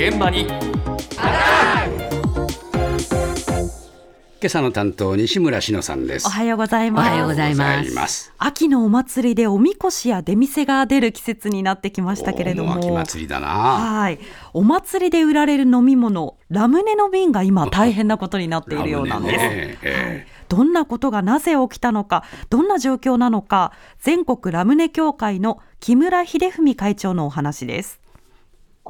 現場に今朝の担当西村篠さんですおはようございます。おはようございますございます秋のお祭りでおみこしや出店が出る季節になってきましたけれども。お秋祭りだなはい。お祭りで売られる飲み物、ラムネの瓶が今大変なことになっているようなんです。ラムネねえどんなことがなぜ起きたのか、どんな状況なのか、全国ラムネ協会の木村秀文会長のお話です。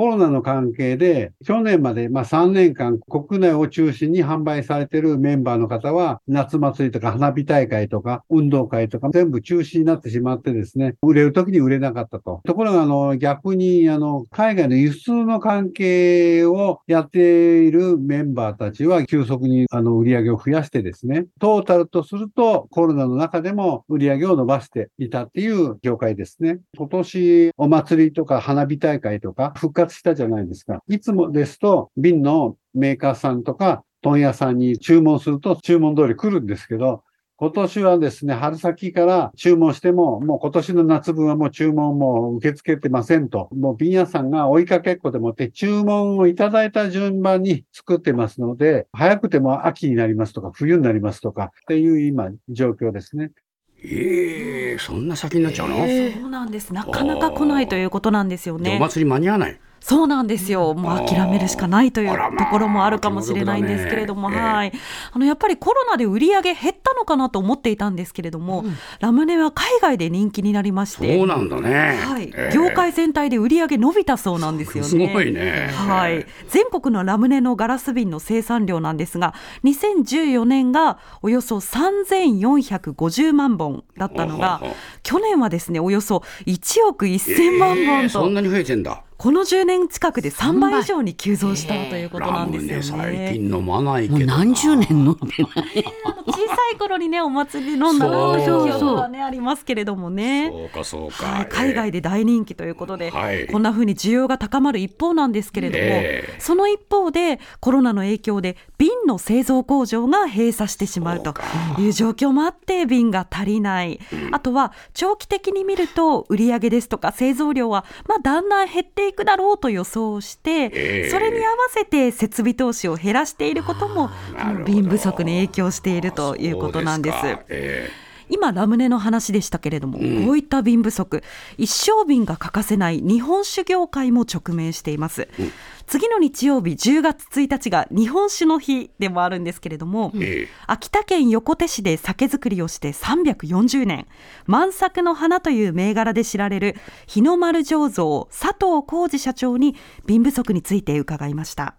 コロナの関係で、去年までまあ3年間国内を中心に販売されているメンバーの方は、夏祭りとか花火大会とか運動会とか全部中止になってしまってですね、売れる時に売れなかったと。ところが、あの、逆に、あの、海外の輸出の関係をやっているメンバーたちは急速にあの売り上げを増やしてですね、トータルとするとコロナの中でも売り上げを伸ばしていたっていう業界ですね。今年お祭りとか花火大会とか復活したじゃないですか。いつもですと瓶のメーカーさんとか問屋さんに注文すると注文通り来るんですけど、今年はですね、春先から注文しても、もう今年の夏分はもう注文も受け付けてませんと。もう瓶屋さんが追いかけっこでもって注文をいただいた順番に作ってますので、早くても秋になりますとか冬になりますとかっていう今状況ですね。ええそんな先になっちゃうの、そうなんです。なかなか来ないということなんですよね。でお祭り間に合わないそうなんですよ。もう諦めるしかないというところもあるかもしれないんですけれども、気の毒だねはい。あの、やっぱりコロナで売り上げ減ったのかなと思っていたんですけれども、ラムネは海外で人気になりまして、そうなんだね、はい。ええ。業界全体で売り上げ伸びたそうなんですよね。すごいね。はい。全国のラムネのガラス瓶の生産量なんですが、2014年がおよそ3450万本だったのが去年はですね、およそ1億1000万ええ本と。そんなに増えてんだこの10年近くで3倍以上に急増したということなんですよね。最近飲まないけどな何十年飲んでない。小さい頃にね、お祭りで飲んだなという記憶はね、ありますけれどもね。そうかそうか、はい、海外で大人気ということで、はいこんな風に需要が高まる一方なんですけれども、ええその一方でコロナの影響で瓶の製造工場が閉鎖してしまうという状況もあって瓶が足りない、あとは長期的に見ると売上ですとか製造量はまあだんだん減っていくだろうと予想して、ええ。それに合わせて設備投資を減らしていることも瓶不足に影響しているということなんです。今ラムネの話でしたけれども、こういった瓶不足一升瓶が欠かせない日本酒業界も直面しています、次の日曜日10月1日が日本酒の日でもあるんですけれども、ええ。秋田県横手市で酒造りをして340年満作の花という銘柄で知られる日の丸醸造佐藤浩二社長に瓶不足について伺いました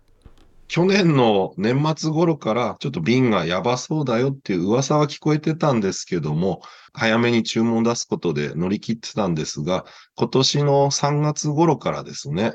去年の年末頃からちょっと瓶がやばそうだよっていう噂は聞こえてたんですけども、早めに注文出すことで乗り切ってたんですが、今年の3月頃からですね、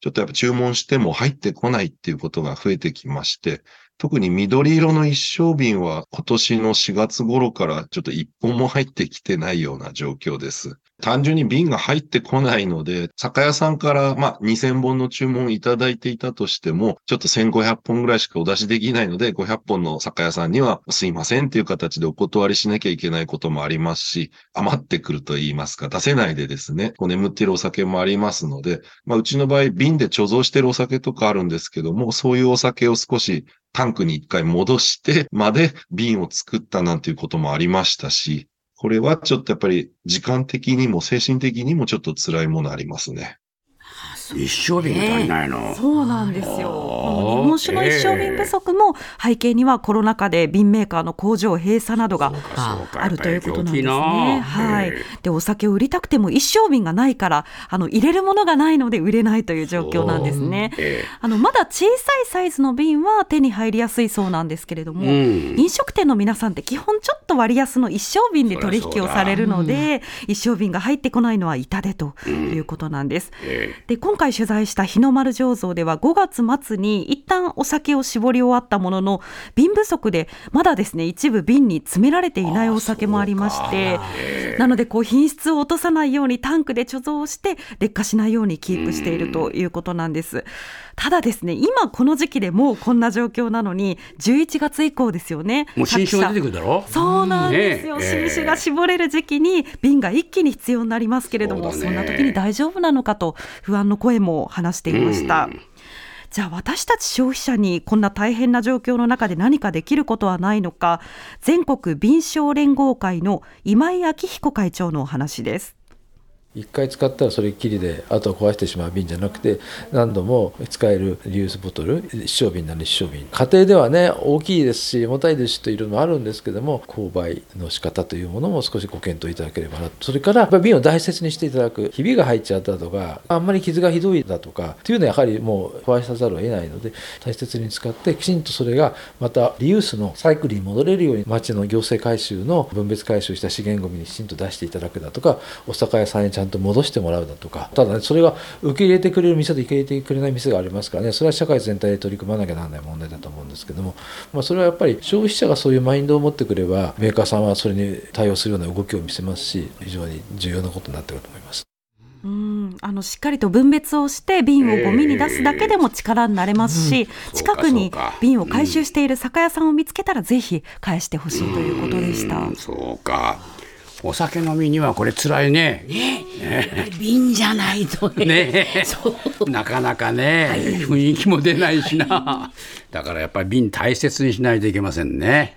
ちょっとやっぱ注文しても入ってこないっていうことが増えてきまして、特に緑色の一升瓶は今年の4月頃からちょっと一本も入ってきてないような状況です。単純に瓶が入ってこないので、酒屋さんからまあ2000本の注文をいただいていたとしても、ちょっと1500本ぐらいしかお出しできないので、500本の酒屋さんにはすいませんっていう形でお断りしなきゃいけないこともありますし、余ってくると言いますか、出せないでですね、こう眠っているお酒もありますので、まあうちの場合瓶で貯蔵しているお酒とかあるんですけども、そういうお酒を少しタンクに一回戻してまで瓶を作ったなんていうこともありましたし、これはちょっとやっぱり時間的にも精神的にもちょっと辛いものありますね。一升瓶が足りないの、そうなんですよ。この日本酒の一升瓶不足も背景にはコロナ禍で瓶メーカーの工場閉鎖などがあるということなんですね。大きいなはいええ。で、お酒を売りたくても一升瓶がないから、あの入れるものがないので売れないという状況なんですね。えあのまだ小さいサイズの瓶は手に入りやすいそうなんですけれども、うん飲食店の皆さんって基本ちょっと割安の一升瓶で取引をされるので、一升瓶が入ってこないのは痛手ということなんです。えで今回取材した日の丸醸造では5月末に一旦お酒を絞り終わったものの瓶不足でまだですね一部瓶に詰められていないお酒もありましてなのでこう品質を落とさないようにタンクで貯蔵して劣化しないようにキープしているということなんです。ただですね今この時期でもうこんな状況なのに11月以降ですよね。もう新酒が出てくるだろ？そうなんですよ、ねえ。新酒が絞れる時期に瓶が一気に必要になりますけれどもそ,、んな時に大丈夫なのかと不安の声も話していました。じゃあ私たち消費者にこんな大変な状況の中で何かできることはないのか全国便商連合会の今井明彦会長のお話です1回使ったらそれっきりであとは壊してしまう瓶じゃなくて何度も使えるリユースボトル一升瓶なら一升瓶。家庭ではね大きいですし重たいですしというのもあるんですけども購買の仕方というものも少しご検討いただければなそれからやっぱり瓶を大切にしていただくひびが入っちゃったとかあんまり傷がひどいだとかっていうのはやはりもう壊さざるを得ないので大切に使ってきちんとそれがまたリユースのサイクルに戻れるように町の行政回収の分別回収した資源ごみにきちんと出していただくだとかお酒屋さんにちゃんと戻してもらうだとか。ただねそれが受け入れてくれる店と受け入れてくれない店がありますからね。それは社会全体で取り組まなきゃならない問題だと思うんですけども、まあ、それはやっぱり消費者がそういうマインドを持ってくればメーカーさんはそれに対応するような動きを見せますし非常に重要なことになってくると思います。うん。あのしっかりと分別をして瓶をゴミに出すだけでも力になれますし、えーうん、近くに瓶を回収している酒屋さんを見つけたらぜひ返してほしいということでした。うそうかお酒飲みにはこれ辛いね。ねね瓶じゃないとね。ねなかなかね、はい、雰囲気も出ないしな。だからやっぱり瓶大切にしないといけませんね。